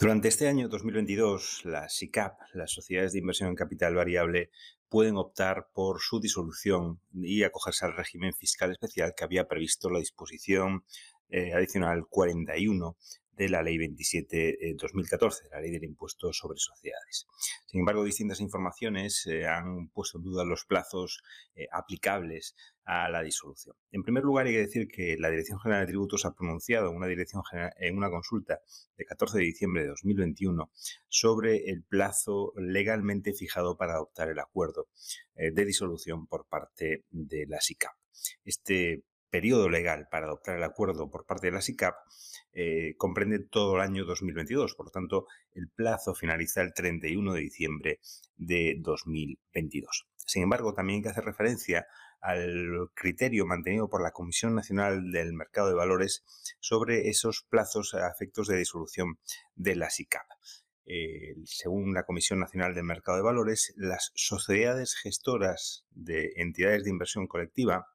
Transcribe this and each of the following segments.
Durante este año 2022, las SICAP, las sociedades de inversión en capital variable, pueden optar por su disolución y acogerse al régimen fiscal especial que había previsto la disposición eh, adicional 41 de la Ley 27-2014, la Ley del Impuesto sobre Sociedades. Sin embargo, distintas informaciones eh, han puesto en duda los plazos eh, aplicables a la disolución. En primer lugar, hay que decir que la Dirección General de Tributos ha pronunciado una, dirección en una consulta de 14 de diciembre de 2021 sobre el plazo legalmente fijado para adoptar el acuerdo eh, de disolución por parte de la SICAP. Este periodo legal para adoptar el acuerdo por parte de la SICAP eh, comprende todo el año 2022. Por lo tanto, el plazo finaliza el 31 de diciembre de 2022. Sin embargo, también hay que hacer referencia al criterio mantenido por la Comisión Nacional del Mercado de Valores sobre esos plazos a efectos de disolución de la SICAP. Eh, según la Comisión Nacional del Mercado de Valores, las sociedades gestoras de entidades de inversión colectiva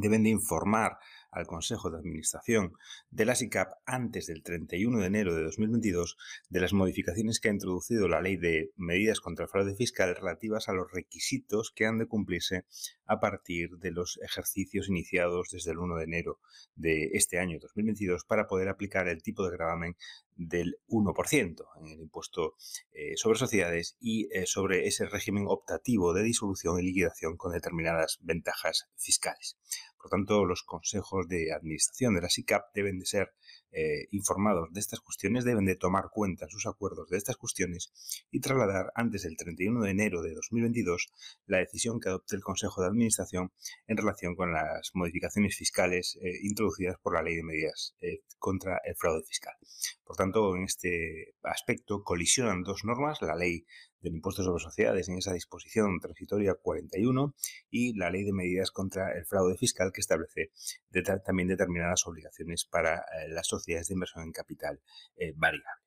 deben de informar al Consejo de Administración de la SICAP antes del 31 de enero de 2022 de las modificaciones que ha introducido la Ley de Medidas contra el Fraude Fiscal relativas a los requisitos que han de cumplirse a partir de los ejercicios iniciados desde el 1 de enero de este año 2022 para poder aplicar el tipo de gravamen del 1% en el impuesto eh, sobre sociedades y eh, sobre ese régimen optativo de disolución y liquidación con determinadas ventajas fiscales. Por tanto, los consejos de administración de la SICAP deben de ser eh, informados de estas cuestiones, deben de tomar cuenta en sus acuerdos de estas cuestiones y trasladar antes del 31 de enero de 2022 la decisión que adopte el Consejo de Administración en relación con las modificaciones fiscales introducidas por la Ley de Medidas contra el Fraude Fiscal. Por tanto, en este aspecto colisionan dos normas, la Ley del impuesto sobre sociedades en esa disposición transitoria 41 y la ley de medidas contra el fraude fiscal que establece también determinadas obligaciones para eh, las sociedades de inversión en capital eh, variable.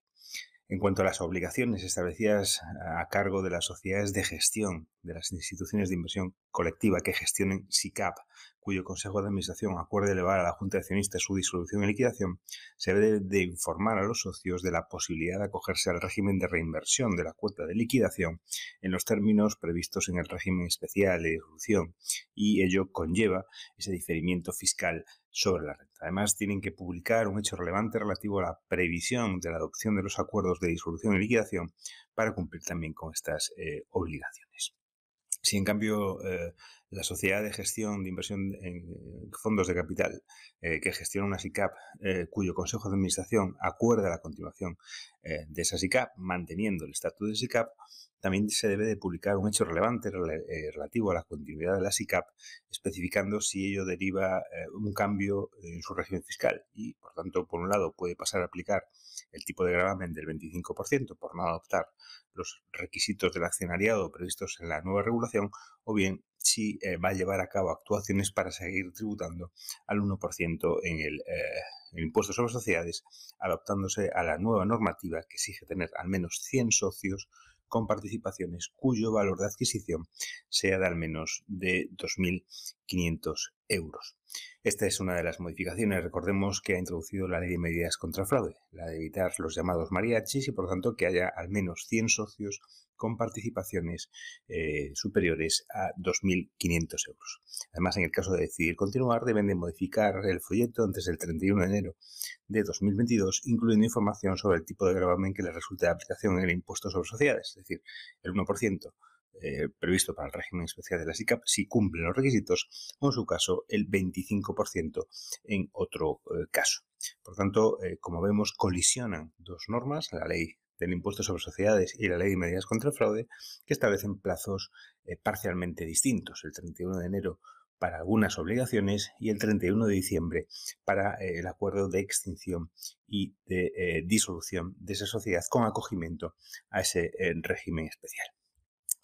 En cuanto a las obligaciones establecidas a cargo de las sociedades de gestión de las instituciones de inversión colectiva que gestionen SICAP, cuyo Consejo de Administración acuerde elevar a la Junta de Accionistas su disolución y liquidación, se debe de informar a los socios de la posibilidad de acogerse al régimen de reinversión de la cuota de liquidación en los términos previstos en el régimen especial de disolución y ello conlleva ese diferimiento fiscal sobre la renta. Además, tienen que publicar un hecho relevante relativo a la previsión de la adopción de los acuerdos de disolución y liquidación para cumplir también con estas eh, obligaciones. Si en cambio eh, la sociedad de gestión de inversión en fondos de capital eh, que gestiona una SICAP, cuyo consejo de administración acuerda la continuación de esa SICAP, manteniendo el estatus de SICAP, también se debe de publicar un hecho relevante eh, relativo a la continuidad de la SICAP, especificando si ello deriva eh, un cambio en su régimen fiscal. Y, por tanto, por un lado puede pasar a aplicar el tipo de gravamen del 25% por no adoptar los requisitos del accionariado previstos en la nueva regulación, o bien si eh, va a llevar a cabo actuaciones para seguir tributando al 1% en el, el impuesto sobre sociedades, adaptándose a la nueva normativa que exige tener al menos 100 socios con participaciones cuyo valor de adquisición sea de al menos de 2.500 euros. Esta es una de las modificaciones, recordemos, que ha introducido la ley de medidas contra fraude, la de evitar los llamados mariachis y por tanto que haya al menos 100 socios con participaciones eh, superiores a 2.500 euros. Además, en el caso de decidir continuar, deben de modificar el folleto antes del 31 de enero de 2022, incluyendo información sobre el tipo de gravamen que les resulte de aplicación en el impuesto sobre sociedades, es decir, el 1%. Eh, previsto para el régimen especial de la SICAP si cumplen los requisitos o en su caso el 25% en otro eh, caso. Por tanto, como vemos, colisionan dos normas, la ley del impuesto sobre sociedades y la ley de medidas contra el fraude, que establecen plazos eh, parcialmente distintos, el 31 de enero para algunas obligaciones y el 31 de diciembre para eh, el acuerdo de extinción y de eh, disolución de esa sociedad con acogimiento a ese régimen especial.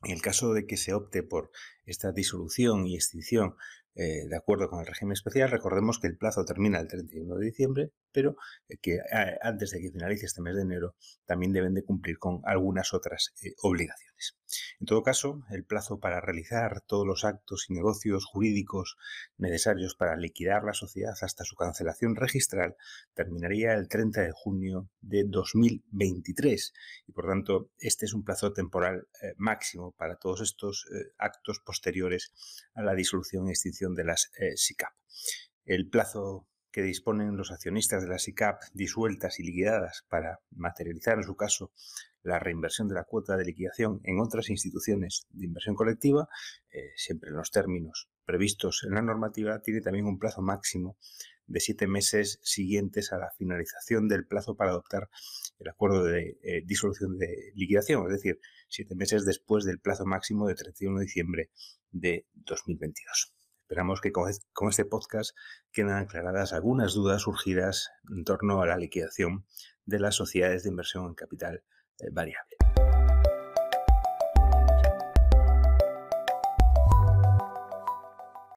En el caso de que se opte por esta disolución y extinción de acuerdo con el régimen especial, recordemos que el plazo termina el 31 de diciembre, pero eh, que eh, antes de que finalice este mes de enero también deben de cumplir con algunas otras eh, obligaciones. En todo caso, el plazo para realizar todos los actos y negocios jurídicos necesarios para liquidar la sociedad hasta su cancelación registral terminaría el 30 de junio de 2023 y por tanto este es un plazo temporal máximo para todos estos actos posteriores a la disolución y extinción de las SICAP. El plazo que disponen los accionistas de la SICAP disueltas y liquidadas para materializar en su caso la reinversión de la cuota de liquidación en otras instituciones de inversión colectiva, eh, siempre en los términos previstos en la normativa, tiene también un plazo máximo de siete meses siguientes a la finalización del plazo para adoptar el acuerdo de eh, disolución de liquidación, es decir, siete meses después del plazo máximo de 31 de diciembre de 2022. Esperamos que con este podcast quedan aclaradas algunas dudas surgidas en torno a la liquidación de las sociedades de inversión en capital eh, variable.